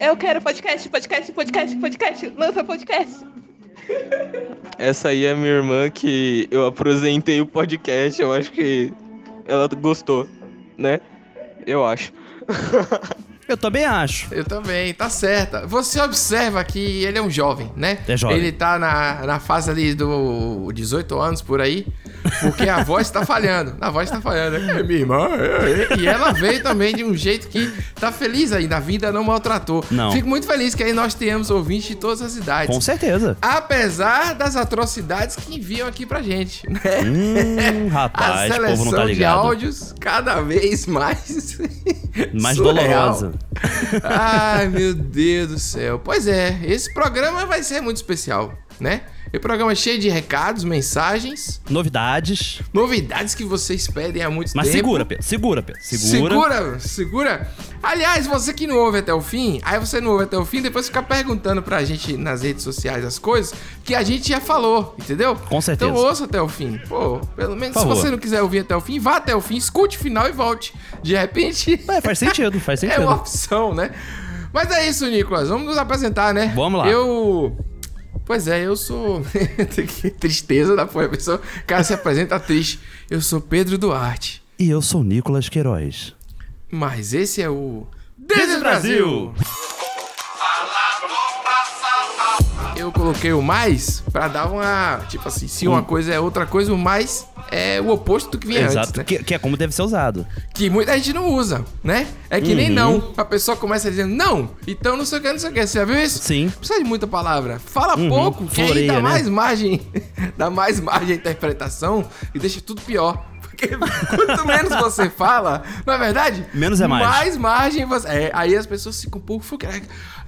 Eu quero podcast, podcast, podcast, podcast. Lança podcast. Essa aí é minha irmã que eu apresentei o podcast. Eu acho que ela gostou, né? Eu acho. Eu também acho. Eu também, tá certa. Você observa que ele é um jovem, né? É jovem. Ele tá na, na fase ali do 18 anos por aí, porque a voz tá falhando. A voz tá falhando. É, minha irmã. é, é. E ela veio também de um jeito que tá feliz aí, a vida não maltratou. Não. Fico muito feliz que aí nós tenhamos ouvintes de todas as idades. Com certeza. Apesar das atrocidades que enviam aqui pra gente, né? Hum, rapaz, a o povo não tá seleção de ligado. áudios cada vez mais Mais surreal. dolorosa. Ai, meu Deus do céu. Pois é, esse programa vai ser muito especial, né? O programa é cheio de recados, mensagens, Novidades. novidades que vocês pedem há muito Mas tempo. segura, Pedro. Segura, Pedro. Segura. Segura, segura. Aliás, você que não ouve até o fim, aí você não ouve até o fim, depois fica perguntando pra gente nas redes sociais as coisas que a gente já falou, entendeu? Com certeza. Então ouça até o fim. Pô, pelo menos Por se favor. você não quiser ouvir até o fim, vá até o fim, escute o final e volte. De repente, É, faz sentido, faz é sentido. uma opção, né? Mas é isso, Nicolas. Vamos nos apresentar, né? Vamos lá. Eu. Pois é, eu sou. que tristeza da porra. A pessoa, o cara se apresenta triste. Eu sou Pedro Duarte. E eu sou Nicolas Queiroz. Mas esse é o. Desde Brasil! Eu coloquei o mais pra dar uma. Tipo assim, se uma coisa é outra coisa, o mais é o oposto do que vinha Exato, antes, né? que, que é como deve ser usado. Que muita gente não usa, né? É que nem Uhum. não. A pessoa começa dizendo não, então não sei o que, não sei o que. Você já viu isso? Sim. Não precisa de muita palavra. Fala Uhum. pouco, que aí Floreia, dá né? mais margem. dá mais margem à interpretação e deixa tudo pior. Porque quanto menos você fala, não é verdade? Menos é mais. Mais margem você. É, aí as pessoas ficam um pouco.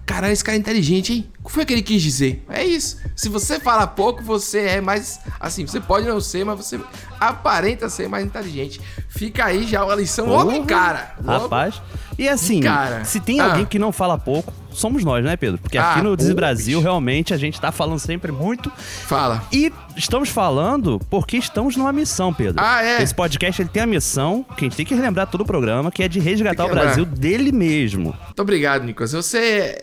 Caralho, esse cara é inteligente, hein? O que foi que ele quis dizer? É isso. Se você fala pouco, você é mais. Assim, você pode não ser, mas você aparenta ser mais inteligente. Fica aí já uma lição logo em cara. Logo- Rapaz. E assim, cara. se tem Ah. alguém que não fala pouco, somos nós, né, Pedro? Porque aqui Ah, no pô, Brasil, realmente, a gente tá falando sempre muito. Fala. E estamos falando porque estamos numa missão, Pedro. Ah, é? Esse podcast ele tem a missão, que a gente tem que relembrar todo o programa, que é de resgatar o. Brasil dele mesmo. Muito obrigado, Nicolas. Você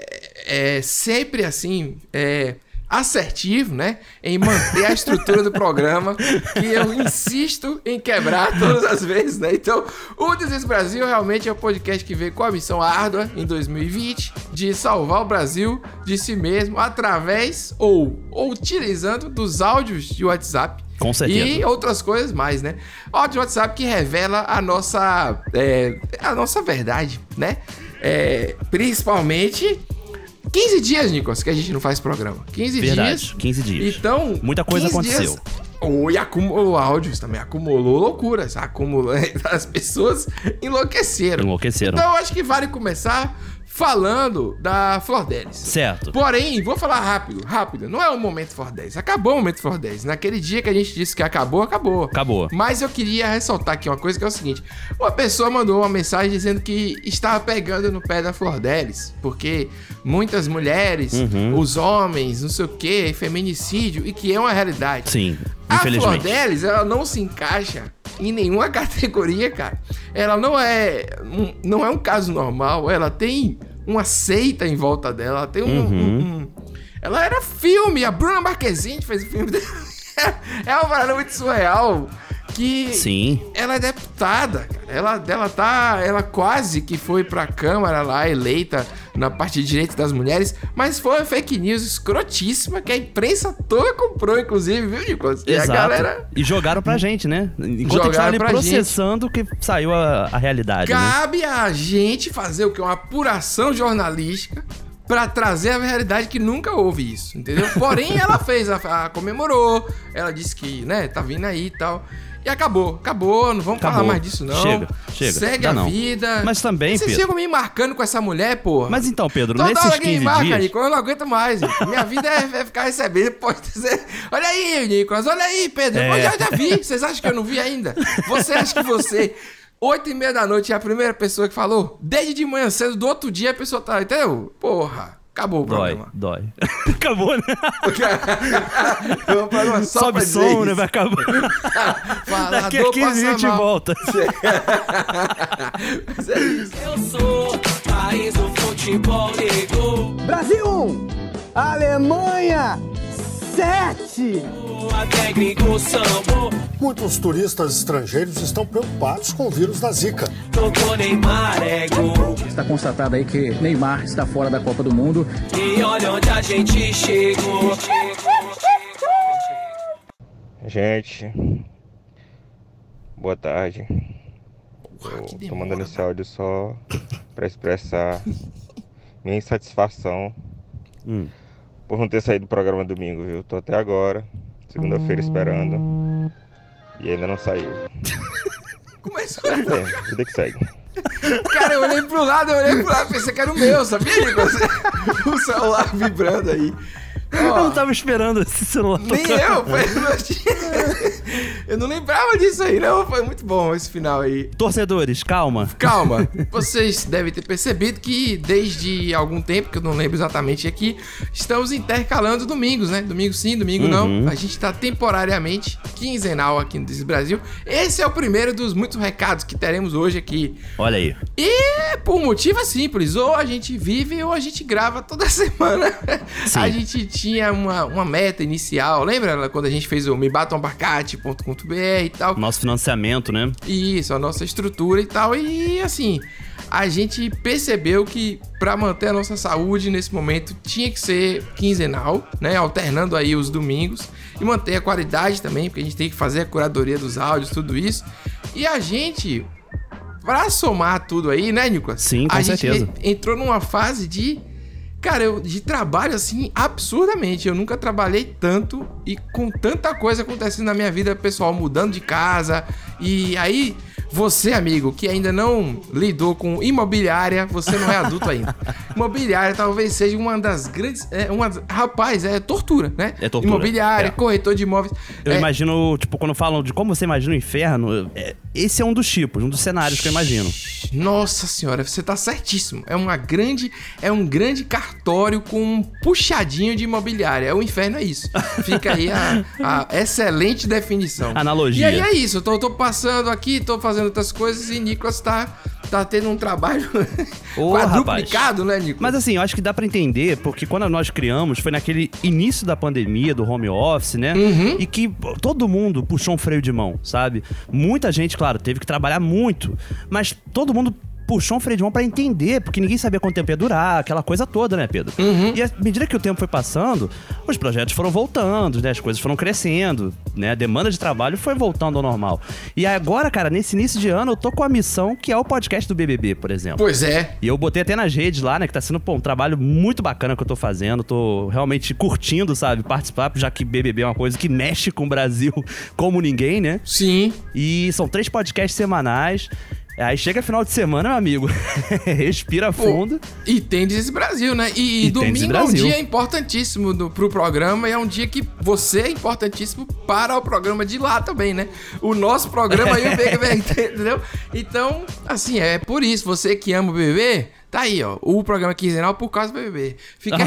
é sempre assim, é assertivo, né? Em manter a estrutura do programa, que eu insisto em quebrar todas as vezes, né? Então, o Desis Brasil realmente é o podcast que veio com a missão árdua em 2020 de salvar o Brasil de si mesmo através ou, ou utilizando dos áudios de WhatsApp. Com certeza. E outras coisas mais, né? Áudio WhatsApp que revela a nossa, é, a nossa verdade, né? É, principalmente 15 dias, Nicolas, que a gente não faz programa. 15 Verdade, dias. 15 dias. Então. Muita coisa 15 aconteceu. Dias, ou e acumulou áudios também, acumulou loucuras, acumulou. As pessoas enlouqueceram. Enlouqueceram. Então eu acho que vale começar falando da Flor Delis. Certo. Porém, vou falar rápido, rápido. Não é o momento For 10. Acabou o momento For 10. Naquele dia que a gente disse que acabou, acabou. Acabou. Mas eu queria ressaltar aqui uma coisa que é o seguinte: uma pessoa mandou uma mensagem dizendo que estava pegando no pé da Flor Delis, porque muitas mulheres, Uhum. os homens, não sei o que, feminicídio, e que é uma realidade. Sim, A Flor. Delis, ela não se encaixa em nenhuma categoria, cara. Ela não é, um- não é um caso normal. Ela tem uma seita em volta dela. Ela tem um, Uhum. um- um- ela era filme. A Bruna Marquezine fez o filme dela. É uma parada muito surreal. Que Sim. ela é deputada, cara. Ela, ela tá. Ela quase que foi pra Câmara lá, eleita na parte de direitos das mulheres, mas foi uma fake news escrotíssima que a imprensa toda comprou, inclusive, viu, Nicolas? E Exato. a galera. E jogaram pra gente, né? Enquanto a gente tava Jogaram ali pra processando que saiu a, a realidade, né? Cabe a gente fazer o que? Uma apuração jornalística pra trazer a realidade que nunca houve isso, entendeu? Porém, ela fez, a, a- comemorou, ela disse que, né, tá vindo aí e tal. E acabou, acabou, não vamos falar Acabou. mais disso, não. Chega, chega. Segue Dá a não. vida. Mas também, Vocês Pedro- ficam me marcando com essa mulher, porra. Mas então, Pedro, Toda nesses hora que me 15 marca, dias... Nico, eu não aguento mais. Minha vida é, é ficar recebendo. Pode dizer. Olha aí, Nicolas, olha aí, Pedro. É. Eu já, já vi. Vocês acham que eu não vi ainda? Você acha que você, oito e meia da noite, é a primeira pessoa que falou? Desde de manhã cedo, do outro dia, a pessoa tá. Entendeu? Porra, acabou o Dói, programa. dói. Acabou, né? Programa só Sobe pra som, né? Vai acabar. Falador Daqui a 15 a gente mal. volta. Mas é isso. Eu sou país do futebol. nego. Brasil 1, Alemanha 7. Até gringo sambou. Muitos turistas estrangeiros estão preocupados com o vírus da Zika. Tocou Neymar, é gol. Está constatado aí que Neymar está fora da Copa do Mundo. E olha onde a gente chegou. Gente, boa tarde. Que Eu tô mandando esse cara. áudio só pra expressar minha insatisfação Hum. Por não ter saído do programa domingo, viu? Tô até agora, segunda-feira, esperando. E ainda não saiu. Começou. É, vida que segue. Cara, eu olhei pro lado, eu olhei pro lado, pensei que era o meu, sabia, o celular vibrando aí. Eu não tava esperando esse celular nem tocar. eu, foi, eu não lembrava disso aí, não. Foi muito bom esse final aí. Torcedores, calma. Calma, vocês devem ter percebido que desde algum tempo, que eu não lembro exatamente aqui, estamos intercalando domingos, né? Domingo sim, domingo não. A gente tá temporariamente quinzenal aqui no Desis Brasil. Esse é o primeiro dos muitos recados que teremos hoje aqui. Olha aí. E por um motivo simples, ou a gente vive ou a gente grava toda semana. Sim. A gente tinha uma, uma meta inicial, lembra quando a gente fez o mebatombarcate.com.br e tal? Nosso financiamento, né? Isso, a nossa estrutura e tal. E assim, a gente percebeu que para manter a nossa saúde nesse momento tinha que ser quinzenal, né? Alternando aí os domingos e manter a qualidade também, porque a gente tem que fazer a curadoria dos áudios, tudo isso. E a gente, pra somar tudo aí, né, Nicolas? Sim, com a certeza. gente entrou numa fase de. Cara, eu, de trabalho assim, absurdamente. Eu nunca trabalhei tanto e com tanta coisa acontecendo na minha vida pessoal, mudando de casa. E aí, você, amigo, que ainda não lidou com imobiliária, você não é adulto ainda. imobiliária talvez seja uma das grandes. É, uma, rapaz, é tortura, né? É tortura, Imobiliária, é. corretor de imóveis. Eu É, imagino, tipo, quando falam de como você imagina o inferno, é, esse é um dos tipos, um dos cenários que eu imagino. Nossa senhora, você tá certíssimo. É uma grande, é um grande cartório com um puxadinho de imobiliária. É o inferno é isso. Fica aí a, a excelente definição. Analogia. E aí é isso. Eu tô, tô passando aqui, tô fazendo outras coisas e Nicolas tá, tá tendo um trabalho Ô, quadruplicado, né, Nicolas? Mas assim, eu acho que dá pra entender, porque quando nós criamos, foi naquele início da pandemia, do home office, né? Uhum. E que todo mundo puxou um freio de mão, sabe? Muita gente, claro, teve que trabalhar muito, mas todo mundo puxou um freio de mão pra entender, porque ninguém sabia quanto tempo ia durar, aquela coisa toda, né, Pedro? Uhum. E à medida que o tempo foi passando, os projetos foram voltando, né? As coisas foram crescendo, né? A demanda de trabalho foi voltando ao normal. E agora, cara, nesse início de ano, eu tô com a missão que é o podcast do BBB, por exemplo. Pois é. E eu botei até nas redes lá, né? Que tá sendo pô, um trabalho muito bacana que eu tô fazendo. Tô realmente curtindo, sabe? Participar, já que BBB é uma coisa que mexe com o Brasil como ninguém, né? Sim. E são três podcasts semanais. Aí chega final de semana, meu amigo. Respira fundo. E tem Desis Brasil, né? E, E domingo é um Brasil. dia importantíssimo do, pro programa e é um dia que você é importantíssimo para o programa de lá também, né? O nosso programa aí, o BBB, entendeu? Então, assim, é por isso, você que ama o BBB, tá aí, ó. O programa quinzenal por causa do BBB. Fica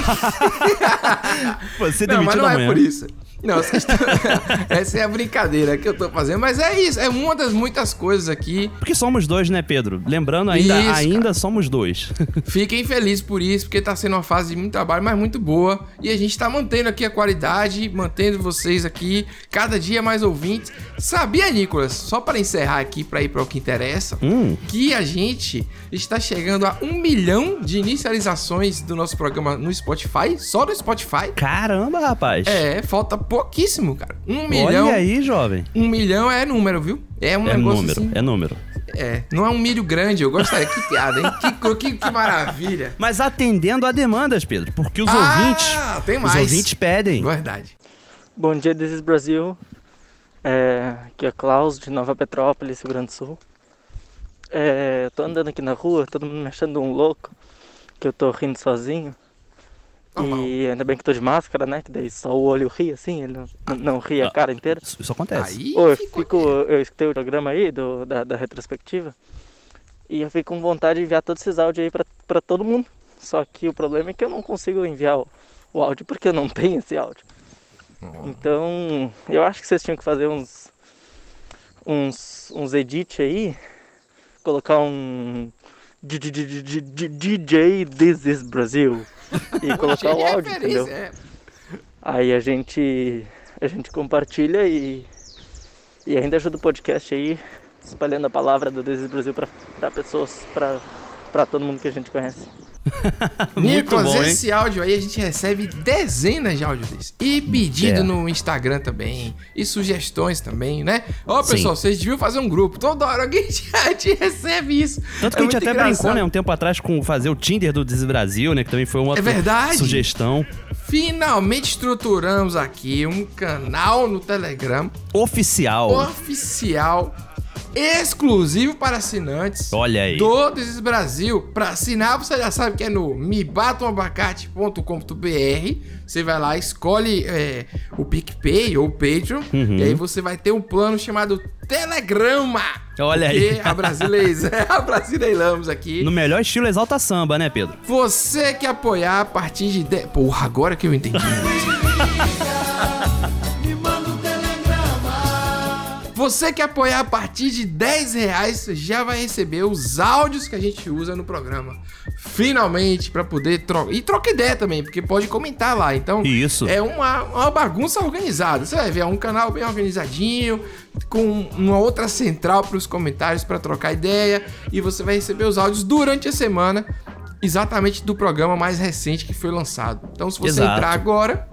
Você Não, mas não é por isso. Não, vocês essa é a brincadeira que eu tô fazendo, mas é isso, é uma das muitas coisas aqui. Porque somos dois, né, Pedro? Lembrando, ainda, Isso, ainda cara. somos dois. Fiquem felizes por isso, porque tá sendo uma fase de muito trabalho, mas muito boa. E a gente tá mantendo aqui a qualidade, mantendo vocês aqui, cada dia mais ouvintes. Sabia, Nicolas, só para encerrar aqui, para ir para o que interessa, Hum. que a gente está chegando a um milhão de inicializações do nosso programa no Spotify, só no Spotify. Caramba, rapaz. É, falta pouquíssimo, cara. Um milhão. Olha aí, jovem. Um milhão é número, viu? É um É negócio número, assim. é número. É, não é um milho grande, eu gostaria. Que piada, hein? Que, que, que maravilha. Mas atendendo a demandas, Pedro, porque os Ah, ouvintes. tem Os mais. ouvintes pedem. Verdade. Bom dia, Desis Brasil. É, aqui é Klaus, de Nova Petrópolis, Rio Grande do Sul. É, tô andando aqui na rua, todo mundo me achando um louco, que eu tô rindo sozinho. Normal. E ainda bem que tô de máscara, né? Que daí só o olho ri assim, ele não, não ri a cara inteira. Isso, acontece. Aí Pô, eu, fico, eu escutei o programa aí do, da, da retrospectiva e eu fico com vontade de enviar todos esses áudios aí pra, pra todo mundo. Só que o problema é que eu não consigo enviar o, o áudio porque eu não tenho esse áudio. Então, eu acho que vocês tinham que fazer uns uns uns edit aí, colocar um DJ This is Brasil e colocar o áudio, entendeu? é. Aí a gente a gente compartilha e e ainda ajuda o podcast aí espalhando a palavra do This is Brasil pra, pra pessoas, pra todo mundo que a gente conhece. Nicolas, bom, esse áudio aí a gente recebe dezenas de áudios desses. E pedido É. no Instagram também. E sugestões também, né? Ó, Sim. pessoal, vocês deviam fazer um grupo. Toda hora alguém já te recebe isso. Tanto que É a gente até engraçado. brincou, né, um tempo atrás com fazer o Tinder do Desis Brasil, né, que também foi uma É verdade. sugestão Finalmente estruturamos aqui um canal no Telegram oficial. oficial exclusivo para assinantes. Olha aí. Do Desis Brasil. Para assinar, você já sabe que é no mebatamabacate.com.br. Você vai lá, escolhe é, o PicPay ou o Patreon. Uhum. E aí você vai ter um plano chamado Telegrama. Olha aí. a brasileira, a brasileiramos aqui. No melhor estilo exalta samba, né, Pedro? Você que apoiar a partir de 10... Porra, agora que eu entendi. Você que apoiar a partir de 10 reais já vai receber os áudios que a gente usa no programa. Finalmente, pra poder trocar. E troca ideia também, porque pode comentar lá. Então, Isso. é uma, uma bagunça organizada. Você vai ver, é um canal bem organizadinho, com uma outra central para os comentários para trocar ideia. E você vai receber os áudios durante a semana, exatamente do programa mais recente que foi lançado. Então, se você Exato. entrar agora,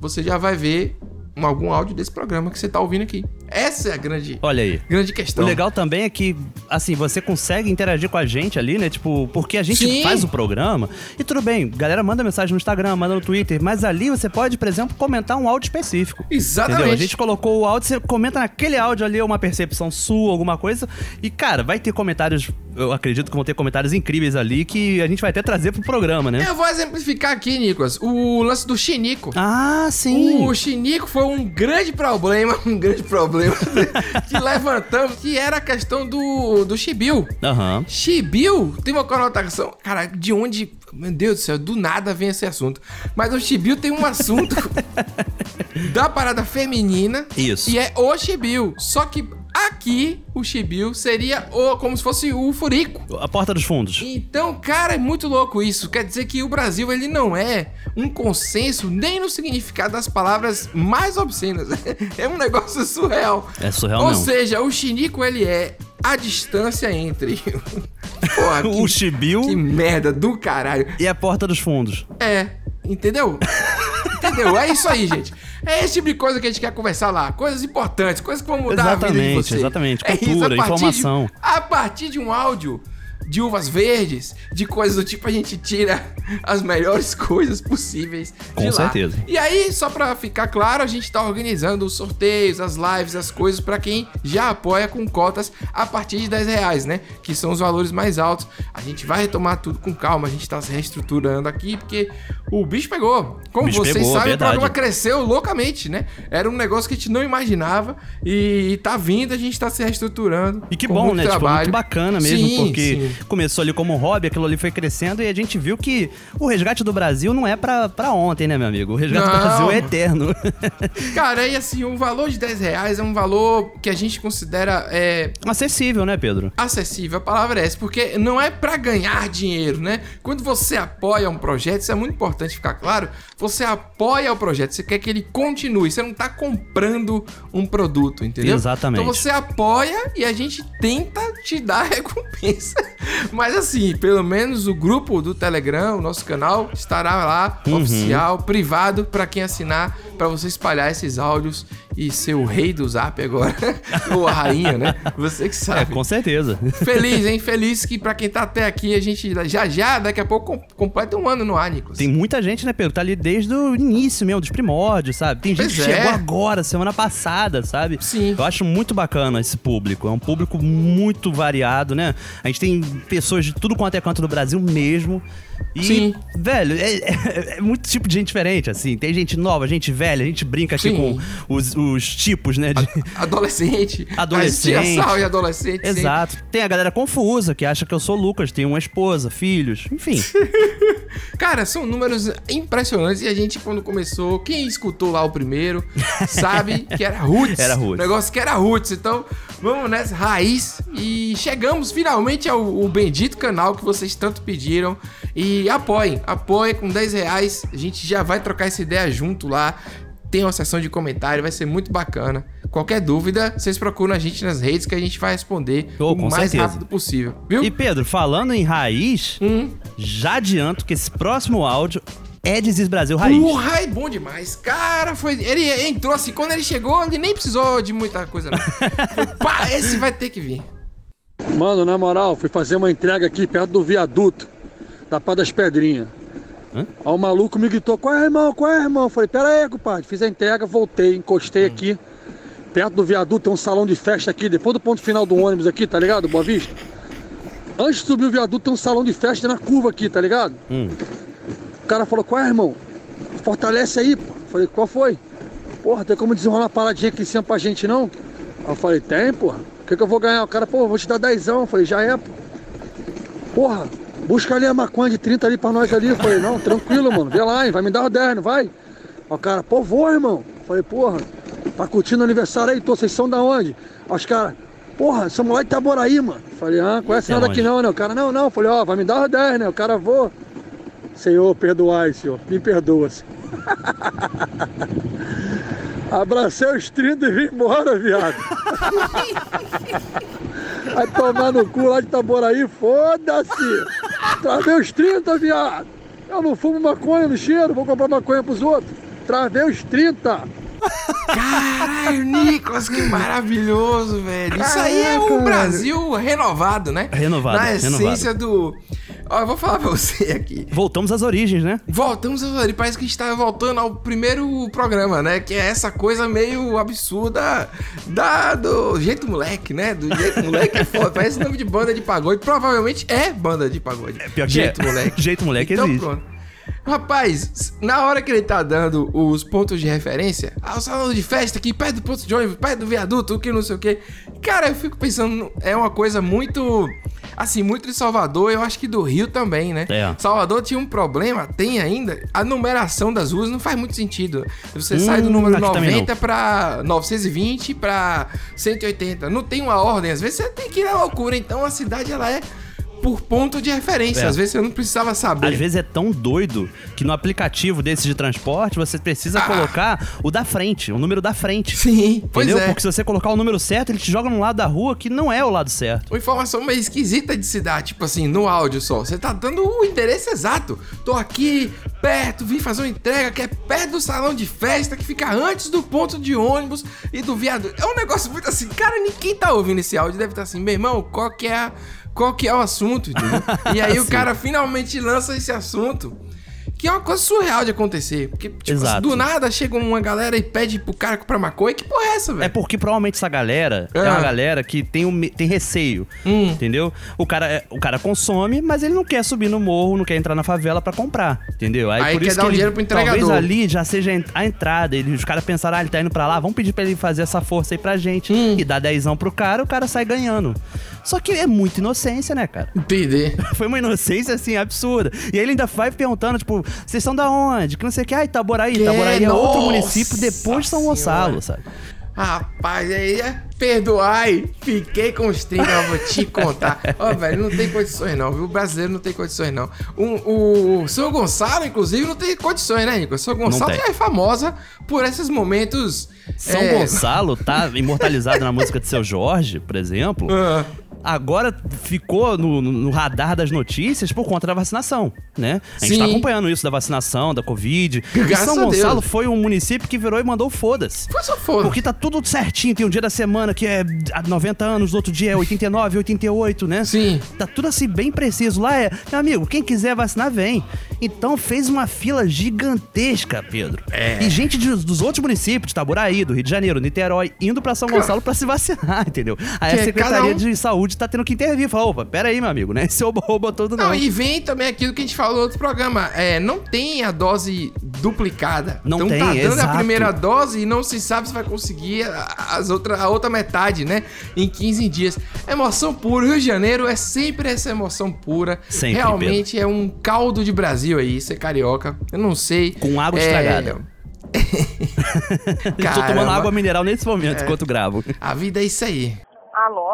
você já vai ver um- algum áudio desse programa que você tá ouvindo aqui. Essa é a grande, Olha aí. grande O questão. legal também é que, assim, você consegue interagir com a gente ali, né? Tipo, porque a gente Sim. faz o programa. E tudo bem, galera manda mensagem no Instagram, manda no Twitter, mas ali você pode, por exemplo, comentar um áudio específico. Exatamente. Entendeu? A gente colocou o áudio, você comenta naquele áudio ali uma percepção sua, alguma coisa. E, cara, vai ter comentários, eu acredito que vão ter comentários incríveis ali que a gente vai até trazer pro programa, né? Eu vou exemplificar aqui, Nicolas, o lance do Chinico. Ah, sim. O Chinico foi um grande problema, um grande problema que levantamos, que era a questão do, do Chibiu. Aham. Chibiu tem uma conotação. Cara, de onde. Meu Deus do céu, do nada vem esse assunto. Mas o Chibiu tem um assunto da parada feminina. Isso. E é o Chibiu. Só que aqui o Chibiu seria o, como se fosse o Furico. A porta dos fundos. Então, cara, é muito louco isso. Quer dizer que o Brasil ele não é um consenso nem no significado das palavras mais obscenas. É um negócio surreal. É surreal Ou seja, o chinico ele é a distância entre Porra, o que, Chibiu que merda do caralho. e a porta dos fundos. É, entendeu? entendeu? É isso aí, gente. É esse tipo de coisa que a gente quer conversar lá. Coisas importantes, coisas que vão mudar a vida de Exatamente, você. exatamente. É isso, Cultura, a partir de- informação. a partir de um áudio de uvas verdes, de coisas do tipo, a gente tira as melhores coisas possíveis Com de lá. certeza. E aí, só pra ficar claro, a gente tá organizando os sorteios, as lives, as coisas pra quem já apoia com cotas a partir de 10 reais, né? Que são os valores mais altos. A gente vai retomar tudo com calma, a gente tá se reestruturando aqui, porque o bicho pegou. Como bicho vocês pegou, sabem, verdade. o programa cresceu loucamente, né? Era um negócio que a gente não imaginava e, tá vindo, a gente tá se reestruturando. E que bom, né? Tipo, trabalho. muito bacana mesmo, Sim, porque sim. Começou ali como um hobby, aquilo ali foi crescendo e a gente viu que o resgate do Brasil não é pra, pra ontem, né, meu amigo? O resgate do Não. Brasil é eterno. Cara, e assim, o valor de 10 reais é um valor que a gente considera é, Acessível, né, Pedro? acessível. A palavra é essa, porque não é pra ganhar dinheiro, né? Quando você apoia um projeto, isso é muito importante ficar claro. Você apoia o projeto, você quer que ele continue, você não tá comprando um produto, entendeu? Exatamente. Então você apoia e a gente tenta te dar recompensa. Mas assim, pelo menos o grupo do Telegram, o nosso canal, estará lá, Uhum. oficial, privado, pra quem assinar, pra você espalhar esses áudios e ser o rei do zap agora. Ou a rainha, né? Você que É, sabe. com certeza. Feliz, hein? Feliz que pra quem tá até aqui, a gente já já, daqui a pouco, com- completa um ano no ar, Nicolas. Tem muita gente, né, Pedro? Tá ali desde o início mesmo, dos primórdios, sabe? Tem gente Pois que é. chegou agora, semana passada, sabe? Sim. Eu acho muito bacana esse público. É um público muito variado, né? A gente tem pessoas de tudo quanto é canto do Brasil mesmo. E, Sim. velho, é, é- é muito tipo de gente diferente, assim. Tem gente nova, gente velha, a gente brinca aqui Sim. com os, os tipos, né? de- Adolescente. Adolescente. E adolescente. Exato. Tem a galera confusa que acha que eu sou Lucas, tenho uma esposa, filhos, enfim. Cara, são números impressionantes e a gente, quando começou, quem escutou lá o primeiro, sabe que era Roots. Era Roots. O negócio que era Roots. Então, vamos nessa raiz e chegamos finalmente ao, ao bendito canal que vocês tanto pediram. E apoiem, apoiem com 10 reais. A gente já vai trocar essa ideia junto lá. Tem uma seção de comentário, vai ser muito bacana. Qualquer dúvida, vocês procuram a gente nas redes que a gente vai responder Oh, o mais certeza. rápido possível. Viu? E Pedro, falando em raiz, Hum. já adianto que esse próximo áudio é Desis Brasil Raiz. Porra, é bom demais. Cara, foi. Ele entrou assim, quando ele chegou, ele nem precisou de muita coisa, não. Pá, esse vai ter que vir. Mano, na moral, fui fazer uma entrega aqui perto do viaduto da Pá das Pedrinhas. Hã? Aí o maluco me gritou, qual é, irmão? Qual é, irmão? Falei, pera aí, compadre. Fiz a entrega, voltei, encostei aqui. Perto do viaduto tem um salão de festa aqui, depois do ponto final do ônibus aqui, tá ligado? Boa Vista. Antes de subir o viaduto tem um salão de festa na curva aqui, tá ligado? Hum. O cara falou, qual é, irmão? Fortalece aí, pô. Falei, qual foi? Porra, tem como desenrolar uma paradinha aqui em cima pra gente, não? Aí eu falei, tem, porra. O que, que eu vou ganhar? O cara, pô, vou te dar dezão. Eu falei, já é, pô. Porra, busca ali a maconha de 30 ali pra nós ali. Eu falei, não, tranquilo, mano. Vê lá, hein? Vai me dar o 10, não vai? O cara, pô, vou, irmão. Eu falei, porra, tá curtindo o aniversário aí, tô, vocês são da onde? Os caras, porra, somos lá de Itaboraí, mano. Eu falei, ah, conhece É nada aqui não, né? O cara, não, não. Eu falei, ó, vai me dar o 10, né? O cara, vou. Senhor, perdoai, senhor. Me perdoa, senhor. Abracei os 30 e vim embora, viado. Vai tomar no cu lá de Itaboraí, foda-se. Travei os 30, viado. Eu não fumo maconha no cheiro, vou comprar maconha pros outros. Travei os 30. Caralho, Nicolas, que maravilhoso, velho. Isso aí é o velho. Brasil renovado, né? Renovado, Na essência renovado. do. Ó, eu vou falar pra você aqui. Voltamos às origens, né? Voltamos a ali, parece que a gente tá voltando ao primeiro programa, né? Que é essa coisa meio absurda da, do jeito moleque, né? Do jeito moleque é foda. Parece nome de banda de pagode. Provavelmente é banda de pagode. pior que jeito é. moleque. Jeito moleque então, existe. pronto. Rapaz, na hora que ele tá dando os pontos de referência, ah, o salão de festa aqui, perto do ponto de ônibus, perto do viaduto, que não sei o que. Cara, eu fico pensando, é uma coisa muito. Assim, muito de Salvador, eu acho que do Rio também, né? É. Salvador tinha um problema, tem ainda, a numeração das ruas não faz muito sentido. Você Hum, sai do número aqui também 90 pra 920 pra 180. Não tem uma ordem, às vezes você tem que ir à loucura. Então a cidade ela é por ponto de referência. É. Às vezes você não precisava saber. Às vezes é tão doido que no aplicativo desse de transporte você precisa colocar o da frente, o número da frente. Ah. Sim, pois Entendeu? é. Porque se você colocar o número certo, ele te joga num lado da rua que não é o lado certo. Uma informação meio esquisita de se dar, tipo assim, no áudio só. Você tá dando o endereço exato. Tô aqui, perto, vim fazer uma entrega que é perto do salão de festa, que fica antes do ponto de ônibus e do viaduto. É um negócio muito assim, cara, ninguém tá ouvindo esse áudio deve estar assim, meu irmão, qual que é, a- qual que é o assunto, entendeu? E aí o cara finalmente lança esse assunto. Que é uma coisa surreal de acontecer. Porque, tipo, Exato. do nada chega uma galera e pede pro cara comprar maconha. Que porra é essa, velho? É porque provavelmente essa galera é, Ah. uma galera que tem, um, tem receio, Hum. entendeu? O cara, é- o cara consome, mas ele não quer subir no morro, não quer entrar na favela pra comprar, entendeu? Aí por quer isso dar que um ele- dinheiro pro entregador. Talvez ali já seja a entrada. Ele, os caras pensaram, ah, ele tá indo pra lá, vamos pedir pra ele fazer essa força aí pra gente. Hum. E dá dezão pro cara, o cara sai ganhando. Só que é muita inocência, né, cara? Entender. Foi uma inocência, assim, absurda. E aí ele ainda vai perguntando, tipo, vocês são da onde? Que não sei o que. Ah, Itaboraí. Que Itaboraí é outro município depois de São Gonçalo, sabe? Rapaz, aí é. Perdoai, fiquei com os 30, eu vou te contar. Ó, velho, não tem condições não, viu? O brasileiro não tem condições não. Um, o São Gonçalo, inclusive, não tem condições, né, Nico? São Gonçalo é famosa por esses momentos. São é, Gonçalo tá imortalizado na música de Seu Jorge, por exemplo. Ah. Agora ficou no, no- radar das notícias por conta da vacinação, né? A gente Sim. tá acompanhando isso da vacinação, da Covid. E Graças São. Gonçalo foi um município que virou e mandou foda-se. Foi só foda. Porque tá tudo certinho. Tem um dia da semana que é há 90 anos, no outro dia é 89, 88, né? Sim. Tá tudo assim bem preciso. Lá é, meu amigo, quem quiser vacinar, vem. Então fez uma fila gigantesca, Pedro. É. E gente de- dos outros municípios, de Itaboraí, do Rio de Janeiro, Niterói, indo pra São Gonçalo pra se vacinar, entendeu? Aí Que a é Secretaria um- de Saúde tá tendo que intervir. Falar, opa, pera aí, meu amigo, né? Esse oba-oba todo não. Não, e vem também aquilo que a gente falou no outro programa. É, não tem a dose duplicada. Não então tem, tá dando exato. a primeira dose e não se sabe se vai conseguir a- as outra, a outra metade, né? Em 15 dias. Emoção pura. Rio de Janeiro é sempre essa emoção pura. Sempre, Realmente é um caldo de Brasil aí, ser carioca. Eu não sei. Com água É, estragada. Estou tomando água mineral nesse momento, É. enquanto gravo. A vida é isso aí. Alô?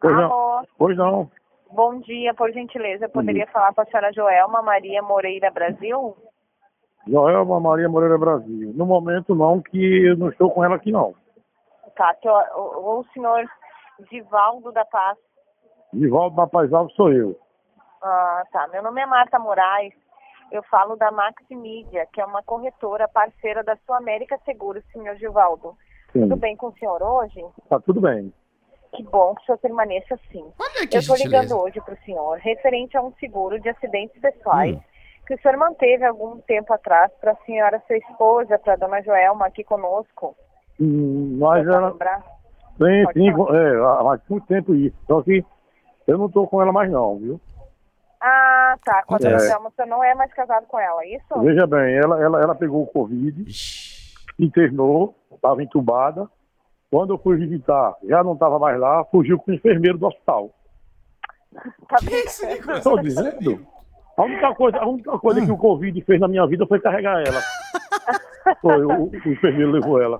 Pois não. Alô? Pois não. Bom dia, por gentileza. Eu poderia falar com a senhora Joelma Maria Moreira Brasil? Joelma Maria Moreira Brasil. No momento não, que eu não estou com ela aqui não. Tá, que eu, o, o senhor Divaldo da Paz. Vivaldo da Paz Alves sou eu. Ah, tá. Meu nome é Marta Moraes. Eu falo da Maximídia, que é uma corretora parceira da Sul América Seguros, senhor Divaldo. Sim. Tudo bem com o senhor hoje? Tá tudo bem. Que bom que o senhor permaneça assim. Olha que Eu estou ligando hoje para o senhor, referente a um seguro de acidentes pessoais, que o senhor manteve algum tempo atrás para a senhora, sua esposa, para a dona Joelma aqui conosco. Hum, Pra ela lembrar? tem, Pode falar. é, há muito tempo isso. Só que eu não estou com ela mais não, viu? Ah, tá. Com a dona É. Joelma, o senhor não é mais casado com ela, é isso? Veja bem, ela, ela, ela pegou o Covid, internou, estava entubada. Quando eu fui visitar, já não estava mais lá, fugiu com o enfermeiro do hospital. Tá. Estou dizendo. A única coisa, a única coisa que o Covid fez na minha vida foi carregar ela. Foi, o, o enfermeiro levou ela.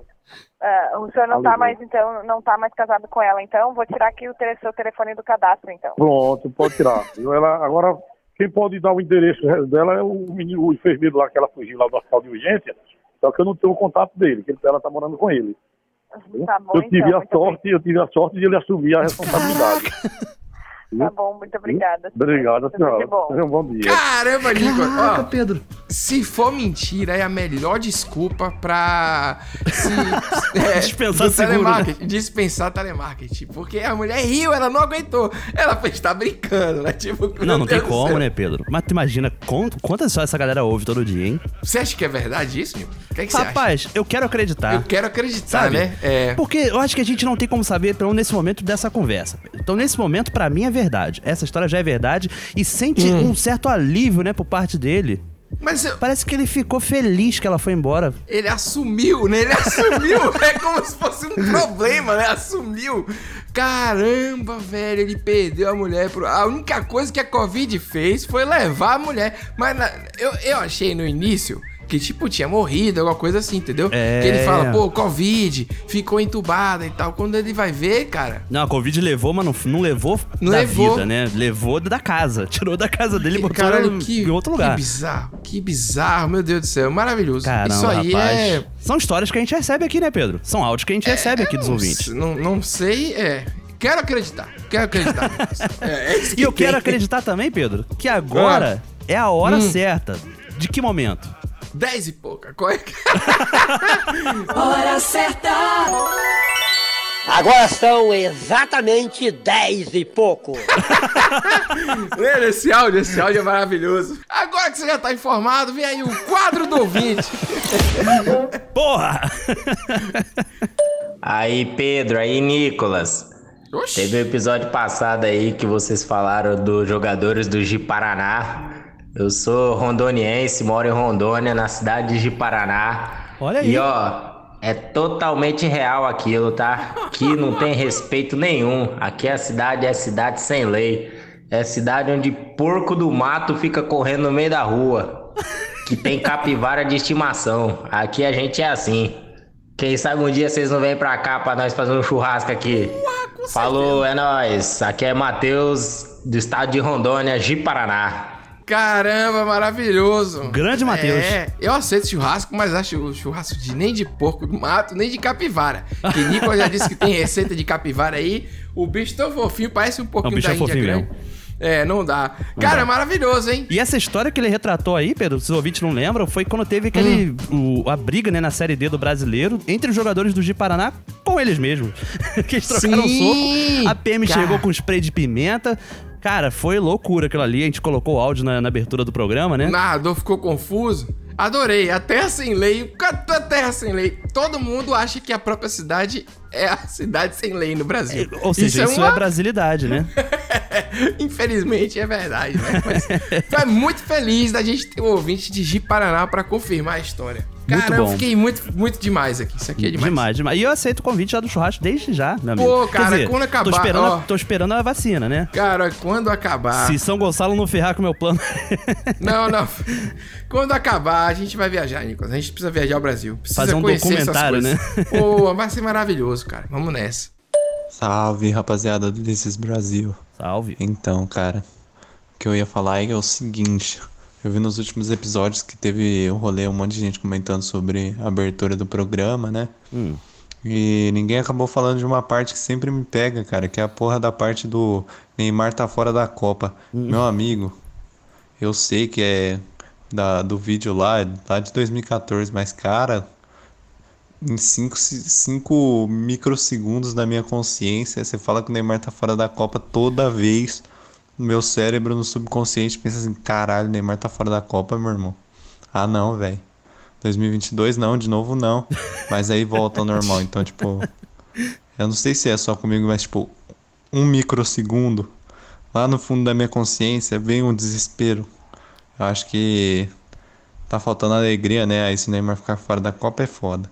Ah, o senhor não tá Joelma. mais, então, não tá mais casado com ela, então? Vou tirar aqui o tele- seu telefone do cadastro, então. Pronto, pode tirar. Ela, agora, quem pode dar o endereço dela é o menino, o enfermeiro lá que ela fugiu lá do hospital de urgência. Só que eu não tenho o contato dele, que ela tá morando com ele. Viu? Tá bom, eu tive então, a sorte, eu tive a sorte de ele assumir a responsabilidade. Tá bom, muito obrigada. Obrigado, Tudo senhora. bom. Um bom dia. Caramba, Nicolas. Ó, Pedro. Se for mentira, é a melhor desculpa pra se, é, Dispensar telemarketing, dispensar telemarketing. Porque a mulher riu, ela não aguentou. Ela fez, tá brincando, né? Tipo, Não, não meu tem Deus como, céu. né, Pedro? Mas tu imagina quant- quantas só essa galera ouve todo dia, hein? Você acha que é verdade isso, Nico? O que, é que você acha? Rapaz, eu quero acreditar. Eu quero acreditar, Sabe? né? É. Porque eu acho que a gente não tem como saber, pelo menos nesse momento dessa conversa. Então, nesse momento, pra mim é verdade. Essa história já é verdade e sente Hum. um certo alívio, né, por parte dele. Mas eu- Parece que ele ficou feliz que ela foi embora. ele assumiu, né? Ele assumiu. é como se fosse um problema, né? Assumiu. Caramba, velho, ele perdeu a mulher. Pro... A única coisa que a Covid fez foi levar a mulher. Mas na- eu, eu achei no início que, tipo, tinha morrido, alguma coisa assim, entendeu? É. Que ele fala, pô, Covid, ficou entubada e tal. Quando ele vai ver, cara. Não, a Covid levou, mas não, não levou Não da levou. vida, né? Levou da casa. Tirou da casa dele e botou Caralho, que, em outro lugar. que bizarro, que bizarro, meu Deus do céu, maravilhoso. Caramba, Isso aí rapaz. é. São histórias que a gente recebe aqui, né, Pedro? São áudios que a gente recebe aqui dos não ouvintes. Não, não sei, é. Quero acreditar, quero acreditar. é, é E eu que quero tem. acreditar também, Pedro, que agora é a hora Hum. certa. De que momento? Dez e pouca. Qual é que... Hora certa. Agora são exatamente 10 e pouco. Lembra esse áudio? Esse áudio é maravilhoso. Agora que você já tá informado, vem aí o quadro do ouvinte. Porra! Aí, Pedro, aí, Nicolas. Teve um episódio passado aí que vocês falaram dos jogadores do Ji-Paraná. Eu sou rondoniense, moro em Rondônia, na cidade de Ji-Paraná. Olha aí. E ó, é totalmente real aquilo, tá? Aqui não tem respeito nenhum. Aqui a cidade é cidade sem lei. É cidade onde porco do mato fica correndo no meio da rua. Que tem capivara de estimação. Aqui a gente é assim. Quem sabe um dia vocês não vêm pra cá pra nós fazer um churrasco aqui. Falou, é nóis. Aqui é Matheus, do estado de Rondônia, Ji-Paraná. Caramba, maravilhoso. Grande Matheus. É, eu aceito churrasco, mas acho o churrasco de nem de porco do mato, nem de capivara. Que Nicolas já disse que tem receita de capivara aí. O bicho tão fofinho, parece um pouquinho O bicho da é Índia fofinho grande. É, não dá. Cara, dá. é maravilhoso, hein? E essa história que ele retratou aí, Pedro, se os ouvintes não lembram, foi quando teve aquele. Hum. o- a briga, né, na Série D do brasileiro entre os jogadores do Ji-Paraná com eles mesmos. que eles trocaram Sim, soco. A PM cara. chegou com spray de pimenta. Cara, foi loucura aquilo ali. A gente colocou o áudio na, na abertura do programa, né? O narrador ficou confuso. Adorei. A Terra Sem Lei. A Terra Sem Lei? Todo mundo acha que a própria cidade é a cidade sem lei no Brasil. Ou seja, isso, é, uma- brasilidade, né? Infelizmente é verdade, né? Mas é muito feliz da gente ter um ouvinte de Ji Paraná pra confirmar a história. Muito Cara, eu bom. fiquei muito, muito demais aqui. Isso aqui é demais. Demais, demais. E eu aceito o convite já do churrasco desde já, meu amigo. Pô, cara, dizer, quando acabar, Tô esperando, ó. a, tô esperando a vacina, né? Cara, quando acabar. Se São Gonçalo não ferrar com o meu plano. Não, não. Quando acabar, a gente vai viajar, Nicolas. A gente precisa viajar ao Brasil. Precisa Fazer um conhecer essas documentário, né? Pô, vai ser maravilhoso, cara. Vamos nessa. Salve, rapaziada do This is Brasil. Salve. Então, cara, o que eu ia falar é o seguinte. Eu vi nos últimos episódios que teve um rolê, um monte de gente comentando sobre a abertura do programa, né? Hum. E ninguém acabou falando de uma parte que sempre me pega, cara, que é a porra da parte do Neymar tá fora da Copa. Meu amigo, eu sei que é da, do vídeo lá, lá de 2014, mas, cara, em 5 microsegundos da minha consciência, você fala que o Neymar tá fora da Copa toda vez. O meu cérebro no subconsciente pensa assim: caralho, o Neymar tá fora da Copa, meu irmão. Ah, não, velho. 2022 não, de novo não. Mas aí volta ao normal. Então, tipo, eu não sei se é só comigo, mas, tipo, um microsegundo lá no fundo da minha consciência vem um desespero. Eu acho que tá faltando alegria, né? Aí se o Neymar ficar fora da Copa é foda.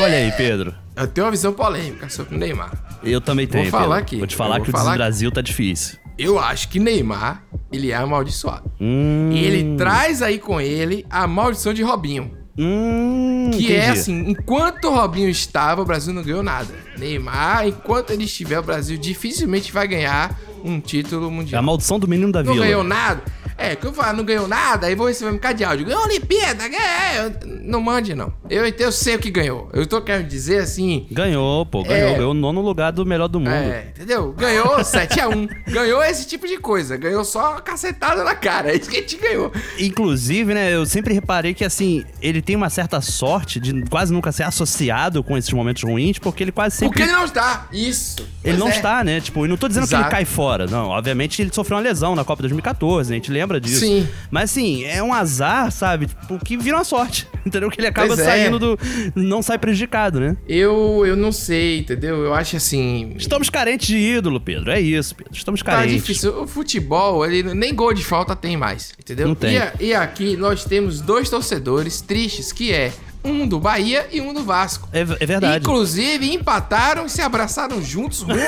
Olha aí, Pedro. Eu tenho uma visão polêmica sobre o Neymar. Eu também Vou tenho. falar Pedro. aqui. Vou te falar que vou o falar Des Brasil tá difícil. Eu acho que Neymar, ele é amaldiçoado. Hum. E ele traz aí com ele a maldição de Robinho. Hum, que é entendi. assim, enquanto o Robinho estava, o Brasil não ganhou nada. Neymar, enquanto ele estiver, o Brasil dificilmente vai ganhar um título É a mundial. maldição do menino da Não vila. ganhou nada. É, que eu falo, não ganhou nada, aí vou receber um bocado de áudio. Ganhou a Olimpíada, ganhou. Não mande, não. Eu, eu sei o que ganhou. Eu tô querendo dizer assim. Ganhou, pô, ganhou. É. Ganhou o nono lugar do melhor do mundo. É, entendeu? Ganhou 7x1. ganhou esse tipo de coisa. Ganhou só cacetada na cara. É isso que a gente ganhou. Inclusive, né, eu sempre reparei que, assim, ele tem uma certa sorte de quase nunca ser associado com esses momentos ruins, porque ele quase sempre... Porque ele não está. Isso. Ele não é. está, né? Tipo, e não tô dizendo que ele Exato. cai fora. Não, obviamente ele sofreu uma lesão na Copa 2014, né? A gente lembra disso. Sim. Mas assim, é um azar, sabe? Tipo, que vira uma sorte. Entendeu? Que ele acaba Pois é. saindo do. Não sai prejudicado, né? Eu, eu não sei, entendeu? Eu acho assim. Estamos carentes de ídolo, Pedro. É isso, Pedro. Estamos Tá carentes. difícil. O futebol, ele nem gol de falta tem mais, entendeu? Não tem. E, a- e aqui nós temos dois torcedores tristes, que é um do Bahia e um do Vasco. É, é verdade. Inclusive, empataram e se abraçaram juntos rumo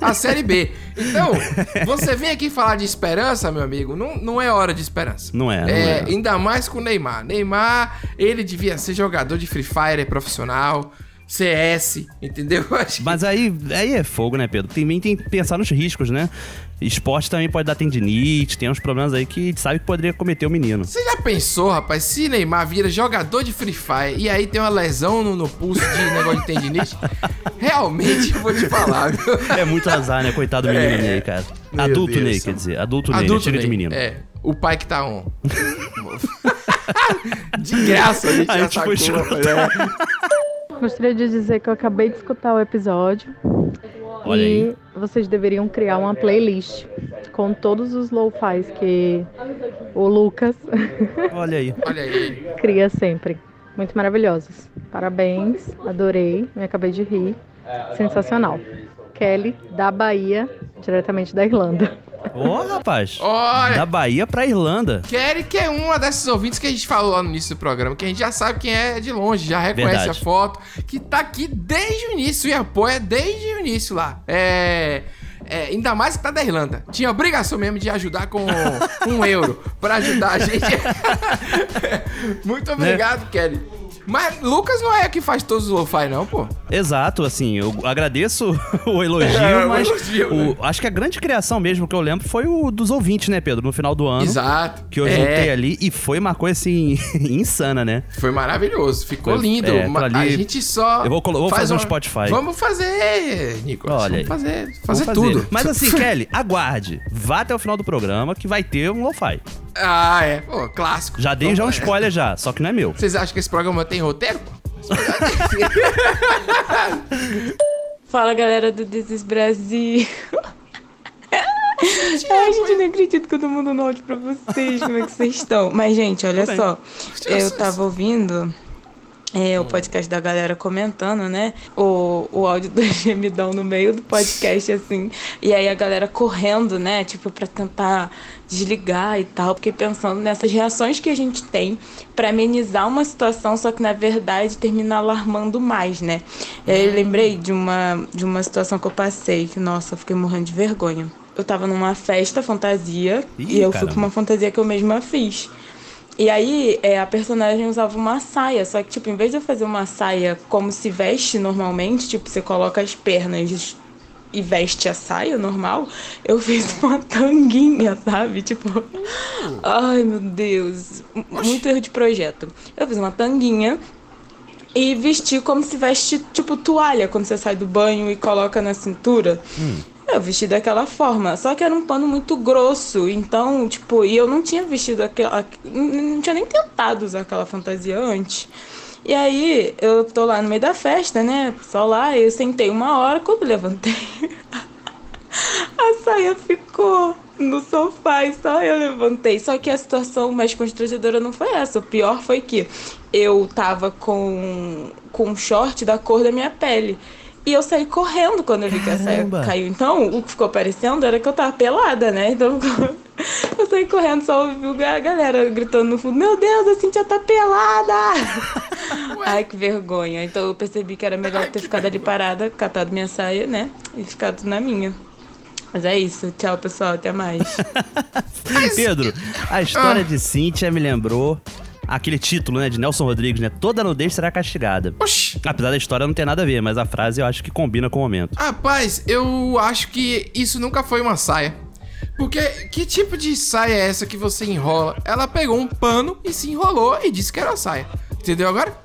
à Série B. Então, você vem aqui falar de esperança, meu amigo, não, não é hora de esperança. Não é, não é. Ainda mais com o Neymar. Neymar, ele devia ser jogador de Free Fire profissional, CS, entendeu? Mas aí, aí é fogo, né, Pedro? Também tem que pensar nos riscos, né? Esporte também pode dar tendinite, tem uns problemas aí que a gente sabe que poderia cometer o menino. Você já pensou, rapaz, se Neymar vira jogador de Free Fire e aí tem uma lesão no, no pulso de negócio de tendinite? Realmente, eu vou te falar, viu? É muito azar, né? Coitado do menino É. Ney, cara. Meu Adulto Deus. Ney, quer dizer. Adulto, Ney, né? Adulto Chega de Ney, menino. É, o pai que tá on. de graça, a gente A já gente foi sacou, escroto. rapaz, é. Gostaria de dizer que eu acabei de escutar o episódio. Olha e aí. vocês deveriam criar uma playlist com todos os lo-fis que o Lucas Olha aí. Olha aí. cria sempre. Muito maravilhosos. Parabéns, adorei, me acabei de rir. Sensacional. Kelly, da Bahia, diretamente da Irlanda. Ô, rapaz. Olha. Da Bahia pra Irlanda. Kelly, que é uma dessas ouvintes que a gente falou lá no início do programa, que a gente já sabe quem é de longe, já reconhece Verdade. a foto, que tá aqui desde o início e apoia desde o início lá. É. é, ainda mais que tá da Irlanda. Tinha obrigação mesmo de ajudar com um euro pra ajudar a gente. Muito obrigado, Kelly. Mas Lucas não é que faz todos os lo-fi, não, pô. Exato, assim, eu agradeço o elogio, É, o mas elogio, o- né? acho que a grande criação mesmo que eu lembro foi o dos ouvintes, né, Pedro? No final do ano. Exato. Que eu É. juntei ali e foi uma coisa assim, insana, né? Foi maravilhoso, ficou Foi- lindo. é, Ma- aquilo ali- A gente só. Eu vou vou faz fazer um uma- Spotify. Vamos fazer, Nicolas. Olha. Vamos fazer, Vamos fazer tudo. Mas assim, Kelly, aguarde. Vá até o final do programa que vai ter um lo-fi. Ah, é. Pô, clássico. Já dei já um É. spoiler já, só que não é meu. Vocês acham que esse programa tem roteiro? Fala galera do Desis Brasil. Ai, gente, eu não acredito que eu tô mandando áudio pra vocês. Como é que vocês estão? Mas, gente, olha Tudo bem. só. Eu tava ouvindo é, o podcast da galera comentando, né? O, o áudio do gemidão no meio do podcast, assim. E aí a galera correndo, né? Tipo, pra tentar desligar e tal. Porque pensando nessas reações que a gente tem pra amenizar uma situação, só que na verdade termina alarmando mais, né? E aí eu lembrei de uma, de uma situação que eu passei, que, nossa, eu fiquei morrendo de vergonha. Eu tava numa festa fantasia Ih, e eu fui caramba. com uma fantasia que eu mesma fiz. E aí, é, a personagem usava uma saia, só que, tipo, em vez de eu fazer uma saia como se veste normalmente, tipo, você coloca as pernas e veste a saia normal, eu fiz uma tanguinha, sabe? Tipo, ai meu Deus, muito erro de projeto. Eu fiz uma tanguinha e vesti como se veste, tipo, toalha, quando você sai do banho e coloca na cintura. Eu vesti daquela forma, só que era um pano muito grosso, então, tipo, e eu não tinha vestido aquela. Não tinha nem tentado usar aquela fantasia antes. E aí, eu tô lá no meio da festa, né? Só lá, eu sentei uma hora, quando levantei, a saia ficou no sofá e só eu levantei. Só que a situação mais constrangedora não foi essa. O pior foi que eu tava com, com um short da cor da minha pele. E eu saí correndo quando eu vi que a saia caiu. Então, o que ficou parecendo era que eu tava pelada, né? Então, eu saí correndo, só ouvi a galera gritando no fundo: Meu Deus, a Cintia tá pelada! Ai, que vergonha. Então, eu percebi que era melhor ter ficado ali parada, catado minha saia, né? E ficado na minha. Mas é isso. Tchau, pessoal. Até mais. Pedro, a história de Cíntia me lembrou aquele título, né, de Nelson Rodrigues, né? Toda nudez será castigada. Apesar da história não ter nada a ver, mas a frase eu acho que combina com o momento. Rapaz, eu acho que isso nunca foi uma saia. Porque que tipo de saia é essa que você enrola? Ela pegou um pano e se enrolou e disse que era uma saia. Entendeu agora?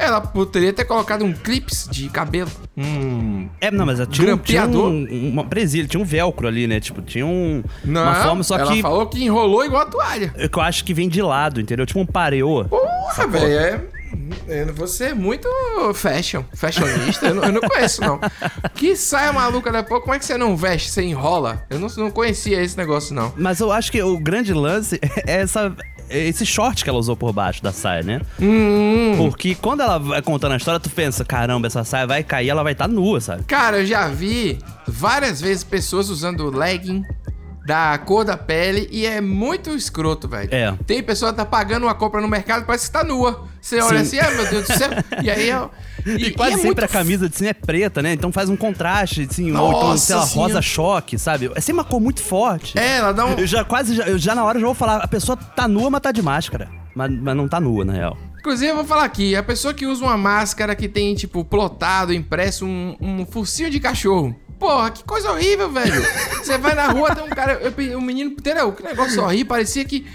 Ela poderia ter colocado um clips de cabelo. Um. É, não, mas tinha, um- tinha um, uma presilha, tinha um velcro ali, né? Tipo, tinha um, Não, uma forma, só ela que... falou que enrolou igual a toalha. Eu eu acho que vem de lado, entendeu? Tipo um pareô. Porra, velho, é. é, Você é muito fashion, fashionista. Eu não, eu não conheço, não. Que saia maluca depois, como é que você não veste? Você enrola? Eu não, não conhecia esse negócio, não. Mas eu acho que o grande lance é essa... Esse short que ela usou por baixo da saia, né? Hum. Porque quando ela vai contando a história, tu pensa, caramba, essa saia vai cair, ela vai estar nua, sabe? Cara, eu já vi várias vezes pessoas usando legging da cor da pele e é muito escroto, velho. É. Tem pessoa que tá pagando uma compra no mercado, parece que tá nua. Você olha Sim. assim, ah, meu Deus do céu. E aí, ó. E, quase é sempre muito a camisa de cima é preta, né? Então faz um contraste, assim, ou então, Nossa sei lá, Senhora. rosa choque, sabe? É sempre uma cor muito forte. É, ela dá um. Eu já quase, já, eu já na hora já vou falar, a pessoa tá nua, mas tá de máscara. Mas, mas não tá nua, na real. Inclusive, eu vou falar aqui, a pessoa que usa uma máscara que tem, tipo, plotado, impresso, um, um focinho de cachorro. Porra, que coisa horrível, velho. Você vai na rua, tem um cara, eu, um menino, entendeu? Que negócio horrível, parecia que...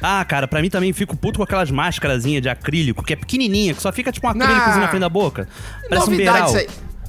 Ah, cara, pra mim também fico puto com aquelas máscarazinhas de acrílico, que é pequenininha, que só fica tipo um acrílicozinho na frente da boca. Parece um beiral. isso aí.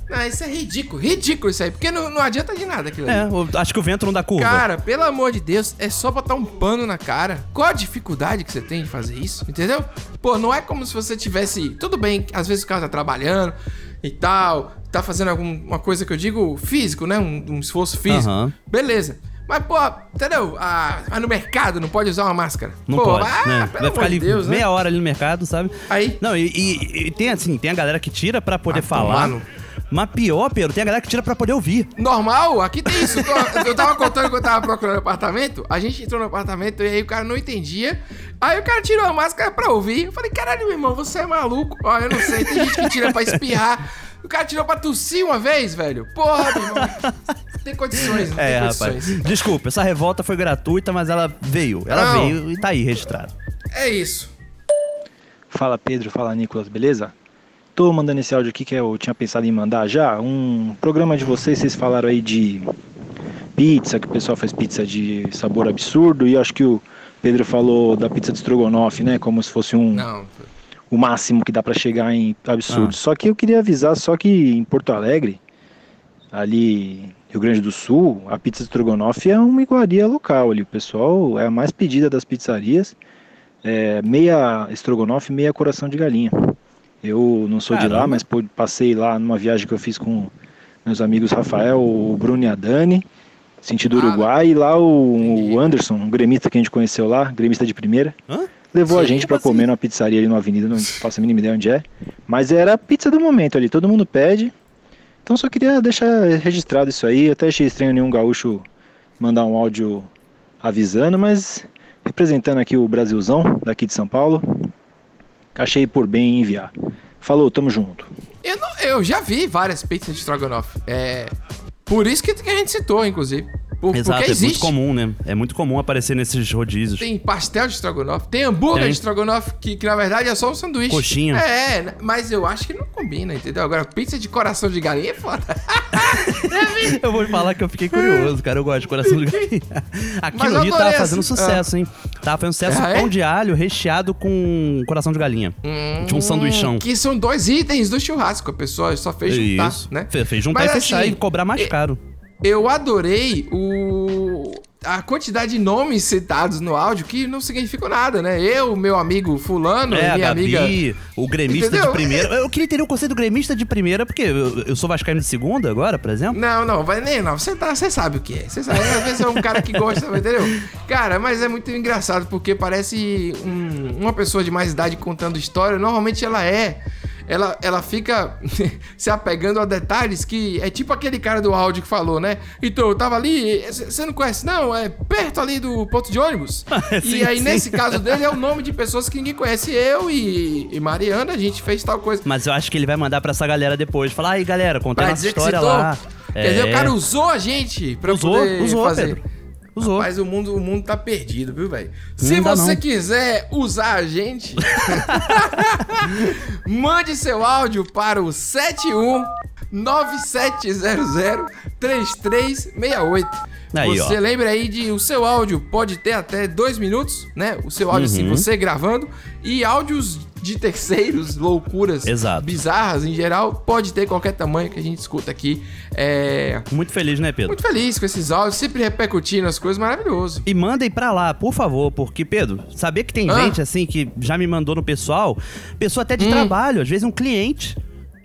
Não, isso é ridículo, ridículo isso aí, porque não, não adianta de nada aquilo É, ali. acho que o vento não dá curva. Cara, pelo amor de Deus, é só botar um pano na cara. Qual a dificuldade que você tem de fazer isso? Entendeu? Pô, não é como se você tivesse. Tudo bem, às vezes o cara tá trabalhando e tal, tá fazendo alguma coisa que eu digo físico, né? Um, um esforço físico. Aham. Beleza. Mas, pô, entendeu? Ah, no mercado, não pode usar uma máscara. Não pô, pode, ah, né? Vai ficar ali Deus, né? meia hora ali no mercado, sabe? Aí. Não, e, e- e tem assim, tem a galera que tira pra poder Ah, falar. tomar no- Mas pior, Pedro, tem a galera que tira pra poder ouvir. Normal, aqui tem isso. Eu tava contando que eu tava procurando apartamento. A gente entrou no apartamento e aí o cara não entendia. Aí o cara tirou a máscara pra ouvir. Eu falei, caralho, meu irmão, você é maluco. Ó, eu não sei, tem gente que tira pra espirrar. O cara tirou pra tossir uma vez, velho. Porra, meu irmão. Não tem condições, não tem É, condições. rapaz. Desculpa, essa revolta foi gratuita, mas ela veio. Ela Não. veio e tá aí registrado. É isso. Fala Pedro, fala Nicolas, beleza? Tô mandando esse áudio aqui que eu tinha pensado em mandar já. Um programa de vocês, vocês falaram aí de pizza, que o pessoal faz pizza de sabor absurdo, e eu acho que o Pedro falou da pizza de estrogonofe, né? Como se fosse um Não. O máximo que dá pra chegar em absurdo. Ah. Só que eu queria avisar só que em Porto Alegre, ali Rio Grande do Sul, a pizza estrogonofe é uma iguaria local ali. O pessoal é a mais pedida das pizzarias. É meia estrogonofe, meia coração de galinha. Eu não sou de lá, Caramba. mas passei lá numa viagem que eu fiz com meus amigos Rafael, o Bruno e a Dani, sentido Uruguai, e lá o, o Anderson, um gremista que a gente conheceu lá, gremista de primeira. Hã? Levou a Sim, gente pra assim? comer numa pizzaria ali numa avenida, não faço a mínima ideia onde é. Mas era a pizza do momento ali, todo mundo pede. Então só queria deixar registrado isso aí. Até achei estranho nenhum gaúcho mandar um áudio avisando, mas representando aqui o Brasilzão daqui de São Paulo, achei por bem enviar. Falou, tamo junto. Eu, não- eu já vi várias pizzas de Strogonoff. É. Por isso que, que a gente citou, inclusive. Por- Exato, porque é muito existe. comum, né? É muito comum aparecer nesses rodízios. Tem pastel de estrogonofe, tem hambúrguer Tem. de estrogonofe, que, que na verdade é só um sanduíche. Coxinha. É, né? mas eu acho que não combina, entendeu? Agora, pizza de coração de galinha é foda. Eu vou falar que eu fiquei curioso, cara. Eu gosto de coração de galinha. Aqui Mas no Rio tava fazendo essa- sucesso, hein? Tava fazendo sucesso Ah, é? pão de alho recheado com coração de galinha. Tinha um sanduichão. Que são dois itens do churrasco. A pessoa só fez juntar, Isso. né? Fe- Fez juntar Mas, e fechar assim, e cobrar mais caro. Eu adorei o a quantidade de nomes citados no áudio que não significam nada, né? Eu, meu amigo fulano, É, minha Gabi, amiga o gremista Entendeu? de primeira. Eu queria entender o conceito do gremista de primeira, porque eu, eu sou vascaíno de segunda agora, por exemplo. Não, não, vai nem não. Você tá, você sabe o que é. Você sabe, às vezes é um cara que gosta, entendeu? Cara, mas é muito engraçado porque parece um- uma pessoa de mais idade contando história. Normalmente ela é. Ela, ela fica se apegando a detalhes que é tipo aquele cara do áudio que falou, né? Então, eu tava ali, você não conhece, não? É perto ali do ponto de ônibus. Sim, e aí, sim. nesse caso dele, é o nome de pessoas que ninguém conhece. Eu e, e Mariana, a gente fez tal coisa. Mas eu acho que ele vai mandar pra essa galera depois. Falar, aí galera, dizer que história lá. Quer dizer, É. o cara usou a gente pra Usou, poder usou, fazer. Pedro. Usou. Mas o mundo, o mundo tá perdido, viu, velho? Se você não. quiser usar a gente, mande seu áudio para o 71 9700 3368. Aí, você ó. lembra aí de o seu áudio pode ter até dois minutos, né? O seu áudio assim, Uhum. você gravando. E áudios de terceiros, loucuras Exato. bizarras em geral, pode ter qualquer tamanho que a gente escuta aqui. É. Muito feliz, né, Pedro? Muito feliz com esses áudios, sempre repercutindo as coisas, maravilhoso. E mandem pra lá, por favor, porque, Pedro, saber que tem Ah. gente assim que já me mandou no pessoal, pessoa até de Hum. trabalho, às vezes um cliente.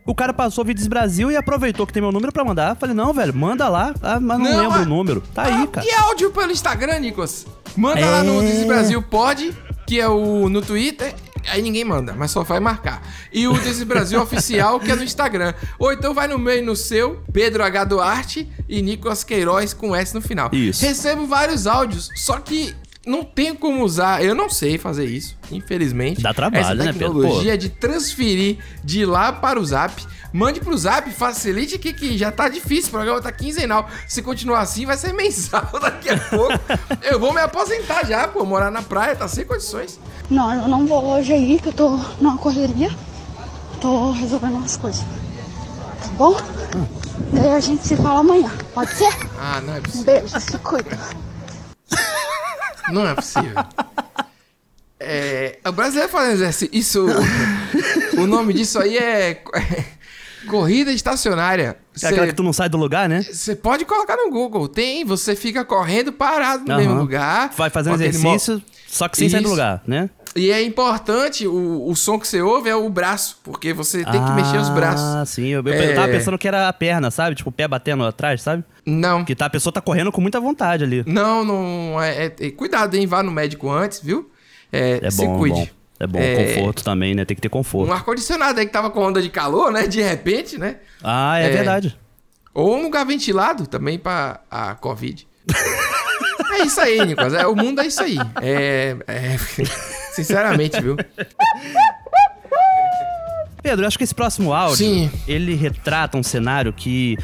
O cara passou o Vídeos Brasil e aproveitou que tem meu número pra mandar. Falei, não, velho, manda lá. Ah, mas não, Não, lembro ah, o número. Tá aí, cara. E áudio pelo Instagram, Nicolas? Manda lá no É. Desi Brasil Pode, que é o no Twitter. Aí ninguém manda, mas só vai marcar. E o Desi Brasil Oficial, que é no Instagram. Ou então vai no meio no seu, Pedro H. Duarte e Nicolas Queiroz com S no final. Isso. Recebo vários áudios, só que não tenho como usar. Eu não sei fazer isso, infelizmente. Dá trabalho, Essa né, Pedro? tecnologia de transferir de lá para o Zap. Mande pro Zap, facilite que, que já tá difícil, o programa tá quinzenal. Se continuar assim, vai ser mensal daqui a pouco. eu vou me aposentar já, pô, morar na praia, tá sem condições. Não, eu não vou hoje aí, que eu tô numa correria. Tô resolvendo umas coisas. Tá bom? Daí a gente se fala amanhã. Pode ser? Ah, não é Um possível. beijo, se cuida. Não é possível. É, o brasileiro fazendo exercício. Isso. o nome disso aí é. Corrida estacionária. É aquela que tu não sai do lugar, né? Você pode colocar no Google. Tem, você fica correndo parado no Aham. mesmo lugar. Vai fazendo mo- exercício, só que sem sair do Isso. lugar, né? E é importante, o, o som que você ouve é o braço, porque você tem que mexer os braços. Ah, sim. Eu, eu É. tava pensando que era a perna, sabe? Tipo, o pé batendo atrás, sabe? Não. Que tá, a pessoa tá correndo com muita vontade ali. Não, não. É, é- é- cuidado, hein? Vá no médico antes, viu? É, É se bom, cuide. bom. É bom, É, conforto também, né? Tem que ter conforto. Um ar-condicionado aí que tava com onda de calor, né? De repente, né? Ah, é, É. verdade. Ou um lugar ventilado também pra a Covid. é isso aí, Nicolas. É, o mundo é isso aí. É. é- sinceramente, viu? Pedro, eu acho que esse próximo áudio, Sim. ele retrata um cenário que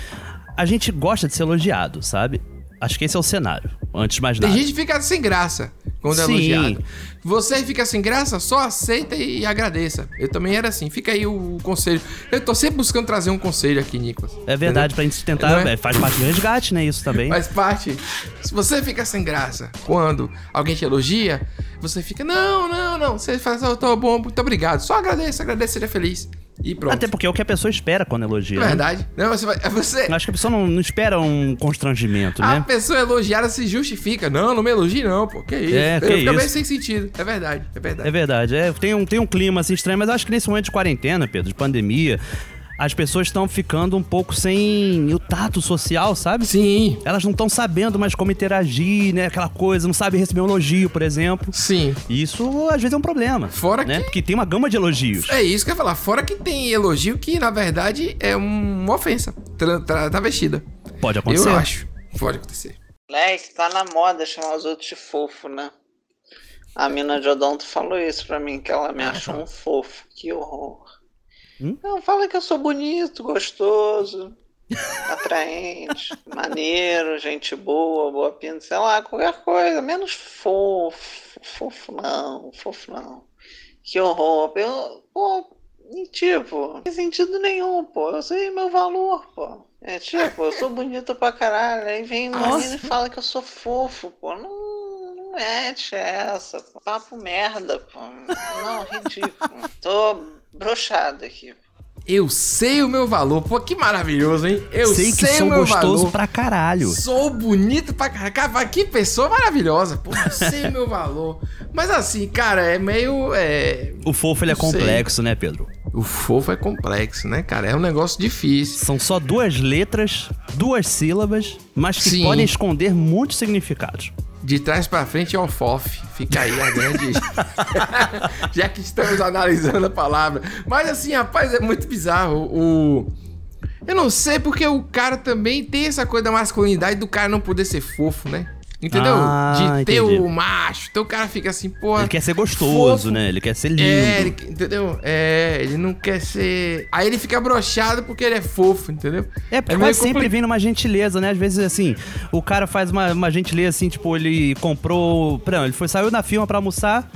a gente gosta de ser elogiado, sabe? Acho que esse é o cenário, antes de mais Tem nada. gente que fica sem graça quando é Sim. elogiado. Você fica sem graça, só aceita e agradeça. Eu também era assim. Fica aí o conselho. Eu tô sempre buscando trazer um conselho aqui, Nicolas. É verdade, Entendeu? pra gente tentar. É? é, Faz parte do resgate, né? Isso também. Faz parte. Se você fica sem graça quando alguém te elogia, você fica, não, não, não. Você faz, oh, tô bom, muito obrigado. Só agradeça, agradeça, seja feliz. E pronto. Até porque é o que a pessoa espera quando elogia. É né? verdade. Não, você vai. Você, Eu Acho que a pessoa não, não espera um constrangimento, a né? pessoa elogiada se justifica. Não, não me elogie, não, pô. Que isso? É, que Eu fico bem sem sentido. É verdade, é verdade. É verdade. É, tem, um, tem um clima assim estranho, mas acho que nesse momento de quarentena, Pedro, de pandemia, as pessoas estão ficando um pouco sem o tato social, sabe? Sim. Elas não estão sabendo mais como interagir, né? Aquela coisa, não sabe receber um elogio, por exemplo. Sim. Isso às vezes é um problema. Fora né? que- Porque tem uma gama de elogios. É isso que eu ia falar. Fora que tem elogio que, na verdade, é uma ofensa. Tra tra travestida. Pode acontecer. Eu acho. Pode acontecer. Moleque, tá na moda chamar os outros de fofo, né? A mina de Odonto falou isso pra mim, que ela me achou um fofo. Que horror. Hum? Não, fala que eu sou bonito, gostoso, atraente, maneiro, gente boa, boa pinta, sei lá, qualquer coisa, menos fofo. Fofo não, fofo não. Que horror. Eu, pô, e tipo, não tem sentido nenhum, pô. Eu sei meu valor, pô. É tipo, eu sou bonito pra caralho. Aí vem uma Nossa. menina e fala que eu sou fofo, pô. Não mete essa. Pô. Papo merda, pô. Não, ridículo. Tô broxado aqui. Eu sei o meu valor. Pô, que maravilhoso, hein? Eu sei sei, que sou o meu gostoso valor. pra caralho. Sou bonito pra caralho. Cara, que pessoa maravilhosa. Pô, eu sei o meu valor. Mas assim, cara, é meio. É... O fofo ele é sei. complexo, né, Pedro? O fofo é complexo, né, cara? É um negócio difícil. São só duas letras, duas sílabas, mas que Sim. podem esconder muitos significados. De trás pra frente é o FOF. Fica aí a grande. Já que estamos analisando a palavra. Mas assim, rapaz, é muito bizarro. O. Eu não sei porque o cara também tem essa coisa da masculinidade do cara não poder ser fofo, né? Entendeu? Ah, de ter o macho. Então o cara fica assim, pô. Ele quer ser gostoso, fofo. né? Ele quer ser lindo. É, ele, entendeu? É, ele não quer ser. Aí ele fica broxado porque ele é fofo, entendeu? É, porque quase sempre compli- vem numa gentileza, né? Às vezes, assim, o cara faz uma, uma gentileza, assim, tipo, ele comprou. Exemplo, ele foi, saiu na firma pra almoçar.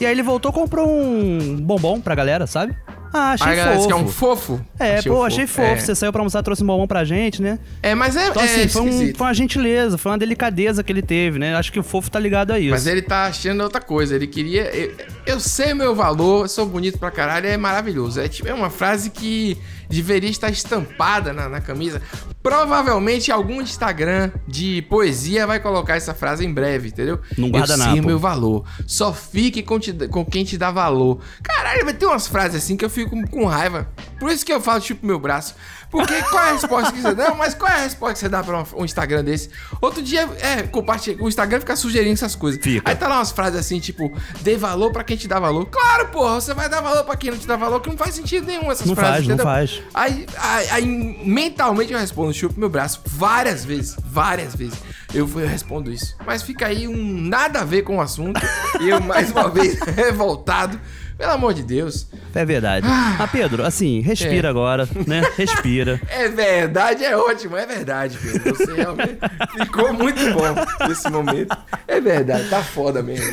E aí ele voltou e comprou um bombom pra galera, sabe? Ah, achei Aí fofo. que é um fofo? É, Achei pô, fofo, achei fofo. é. Você saiu pra almoçar, trouxe um bombom pra gente, né? É, mas é. Então, é assim, foi, um- foi uma gentileza, foi uma delicadeza que ele teve, né? Acho que o fofo tá ligado a isso. Mas ele tá achando outra coisa. Ele queria. Eu, eu sei o meu valor, sou bonito pra caralho, é maravilhoso. É, tipo, é uma frase que deveria estar estampada na, na camisa. Provavelmente algum Instagram de poesia vai colocar essa frase em breve, entendeu? Num eu guardanapo. sei o meu valor. Só fique com, te- com quem te dá valor. Caralho, vai ter umas frases assim que eu fico com, raiva. Por isso que eu falo tipo meu braço. Porque qual é a resposta que você dá? Não, mas qual é a resposta que você dá pra um, Instagram desse? Outro dia, é, compartilha. O Instagram fica sugerindo essas coisas. Aí tá lá umas frases assim, tipo, dê valor pra quem te dá valor. Claro, porra, você vai dar valor pra quem não te dá valor, que não faz sentido nenhum essas Não frases. faz, não entendeu? faz. Aí, aí, aí, mentalmente eu respondo, chupo meu braço várias vezes, várias vezes. Eu, eu respondo isso. Mas fica aí um nada a ver com o assunto. e eu, mais uma vez, revoltado. Pelo amor de Deus. É verdade. Ah, Pedro, assim, respira É. agora, né? Respira. É verdade, é ótimo, é verdade, Pedro. Você realmente ficou muito bom nesse momento. É verdade, tá foda mesmo.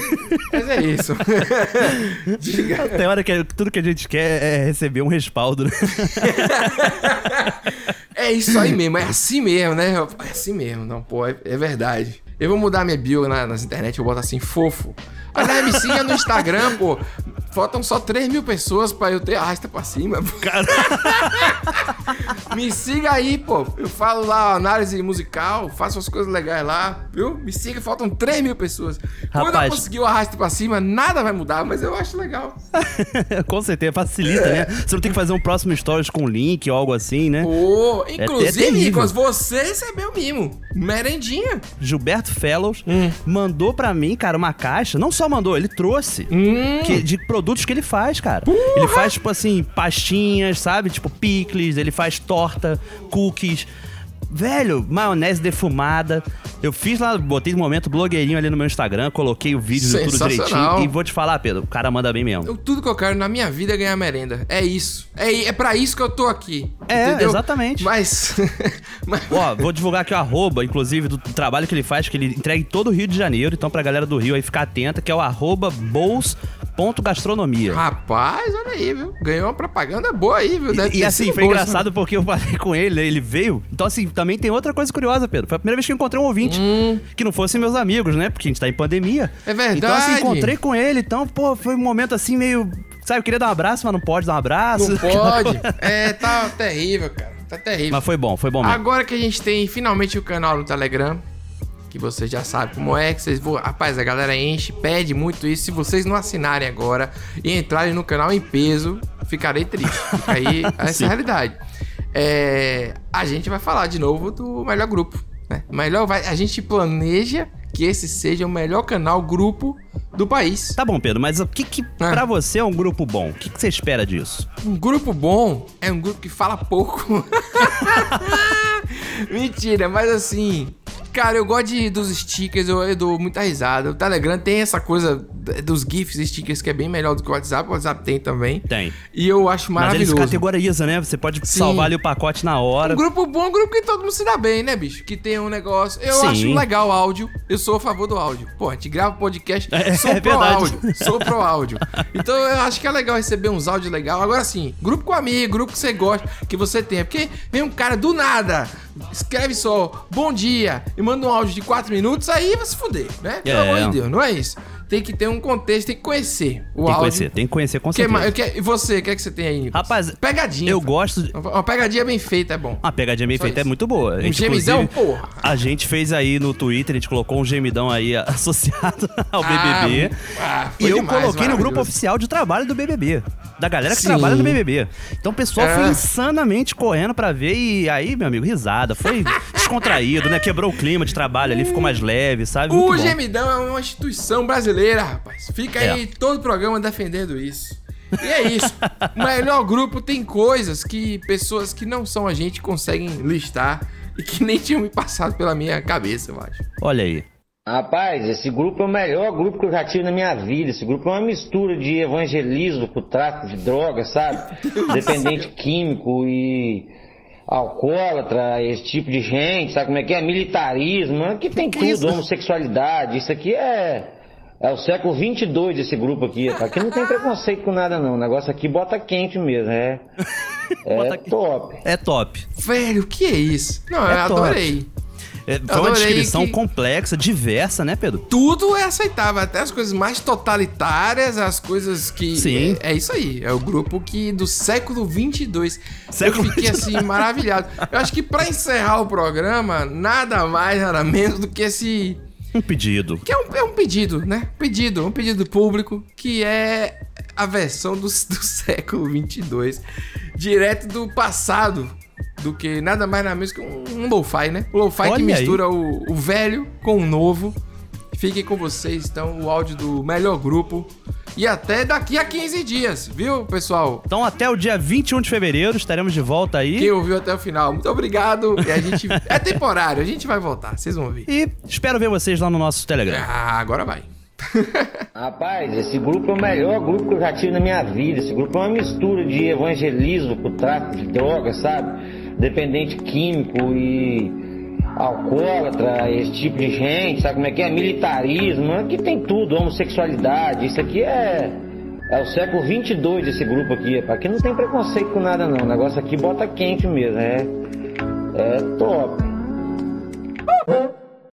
Mas é isso. Diga. Tem hora que tudo que a gente quer é receber um respaldo, né? É isso aí mesmo, é assim mesmo, né? É assim mesmo, não, pô, é, é verdade. Eu vou mudar minha bio na, nas internet, eu vou botar assim, fofo. Me siga no Instagram, pô. Faltam só 3 mil pessoas pra eu ter arrasta pra cima. me siga aí, pô. Eu falo lá análise musical, faço as coisas legais lá, viu? Me siga, faltam 3 mil pessoas. Quando eu Rapaz. conseguir o arrasta pra cima, nada vai mudar, mas eu acho legal. com certeza, facilita, né? Você não tem que fazer um próximo stories com link ou algo assim, né? Pô, É- é inclusive, terrível. Nicolas, você recebeu mimo. Merendinha. Gilberto Fellows Hum. mandou pra mim, cara, uma caixa. Não só mandou, ele trouxe. Hum. que- de produtos que ele faz, cara. Ele faz, tipo assim, pastinhas, sabe? Tipo picles, ele faz torta, cookies. Velho, maionese defumada. Eu fiz lá, botei um momento blogueirinho ali no meu Instagram, coloquei o vídeo de tudo direitinho. E vou te falar, Pedro, o cara manda bem mesmo. Eu- tudo que eu quero na minha vida é ganhar merenda. É isso. É, é para isso que eu tô aqui. É, entendeu? exatamente. Mas. Ó, vou divulgar aqui o arroba, inclusive, do trabalho que ele faz, que ele entrega em todo o Rio de Janeiro. Então, pra galera do Rio aí ficar atenta, que é o arroba bols.gastronomia. Rapaz, olha aí, viu? Ganhou uma propaganda boa aí, viu? Deve E, e assim, foi boa engraçado porque eu falei com ele, ele veio. Então, assim, também tem outra coisa curiosa, Pedro. Foi a primeira vez que eu encontrei um ouvinte que não fossem meus amigos, né? Porque a gente tá em pandemia. É verdade. Então, assim, encontrei com ele. Então, pô, foi um momento assim meio. Sabe, eu queria dar um abraço, mas não pode dar um abraço. Não pode. É, tá terrível, cara. Tá terrível. Mas foi bom, foi bom mesmo. Agora que a gente tem finalmente o canal no Telegram, que vocês já sabem como é, que vocês vão. Rapaz, a galera enche, pede muito isso. Se vocês não assinarem agora e entrarem no canal em peso, ficarei triste. Fica aí essa é a realidade. É, a gente vai falar de novo do melhor grupo. Né? Melhor vai, a gente planeja que esse seja o melhor canal grupo do país. Tá bom, Pedro, mas o que que pra você é um grupo bom? O que que você espera disso? Um grupo bom é um grupo que fala pouco. Mentira, mas assim. Cara, eu gosto de, dos stickers, eu, eu dou muita risada. O Telegram tem essa coisa dos GIFs e stickers que é bem melhor do que o WhatsApp. O WhatsApp tem também. Tem. E eu acho Mas maravilhoso. eles categorizam, né? Você pode Sim. salvar ali o pacote na hora. Um grupo bom, é um grupo que todo mundo se dá bem, né, bicho? Que tem um negócio. Eu Sim. acho legal o áudio. Eu sou a favor do áudio. Pô, a gente grava podcast, É, sou é pro verdade. áudio. Sou pro áudio. Então eu acho que é legal receber uns áudios legais. Agora sim, grupo com amigo, grupo que você gosta, que você tem. Porque vem um cara do nada, escreve só bom dia e manda um áudio de 4 minutos, aí vai se fuder, né? Pelo É. amor de Deus, não é isso. Tem que ter um contexto, tem que conhecer o Tem que áudio. conhecer, tem que conhecer com certeza. que- E você, o que é que você tem aí, Nicolas? Rapaz, pegadinha. eu gosto de... Uma pegadinha bem feita é bom. Uma pegadinha bem Só feita é isso. muito boa. A Um gente, gemidão, inclusive, porra. A gente fez aí no Twitter, a gente colocou um gemidão aí associado ao Ah, BBB. ah, e foi eu demais, coloquei no grupo oficial de trabalho do BBB. Da galera que Sim. trabalha no BBB. Então o pessoal É. foi insanamente correndo pra ver e aí, meu amigo, risada. Foi descontraído, né? Quebrou o clima de trabalho ali, ficou mais leve, sabe? Muito O bom. Gemidão é uma instituição brasileira, rapaz. Fica É. aí todo o programa defendendo isso. E é isso. o melhor grupo tem coisas que pessoas que não são a gente conseguem listar e que nem tinham me passado pela minha cabeça, eu acho. Olha aí. Rapaz, esse grupo é o melhor grupo que eu já tive na minha vida. Esse grupo é uma mistura de evangelismo com tráfico de drogas, sabe? Dependente químico e alcoólatra, esse tipo de gente, sabe como é que é? Militarismo, aqui tem tudo, homossexualidade. Isso aqui é. É o século 22 esse grupo aqui. Aqui não tem preconceito com nada, não. O negócio aqui bota quente mesmo, é. É top. É top. Velho, o que é isso? Não, É eu top. adorei. É, foi uma Adorei descrição que- complexa, diversa, né, Pedro? Tudo é aceitável, até as coisas mais totalitárias, as coisas que. Sim. É, é isso aí, é o grupo que do século 22. Século eu fiquei assim, maravilhado. Eu acho que pra encerrar o programa, nada mais, nada menos do que esse. Um pedido. Que é um, é um pedido, né? Pedido, um pedido público, que é a versão do, do século 22, direto do passado, do que nada mais menos que um, um lo-fi, né? O lo-fi que mistura o, o velho com o novo. Fiquem com vocês, então, o áudio do melhor grupo. E até daqui a 15 dias, viu, pessoal? Então até o dia 21 de fevereiro estaremos de volta aí. Quem ouviu até o final, muito obrigado. E a gente. é temporário, a gente vai voltar, vocês vão ver. E espero ver vocês lá no nosso Telegram. Ah, agora vai. Rapaz, esse grupo é o melhor grupo que eu já tive na minha vida. Esse grupo é uma mistura de evangelismo com tráfico de drogas, sabe? Dependente químico e alcoólatra, esse tipo de gente, sabe como é que é? Militarismo, aqui tem tudo, homossexualidade. Isso aqui é. É o século 22 esse grupo aqui. Aqui não tem preconceito com nada, não. O negócio aqui bota quente mesmo, é. É top.